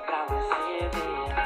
pra você ver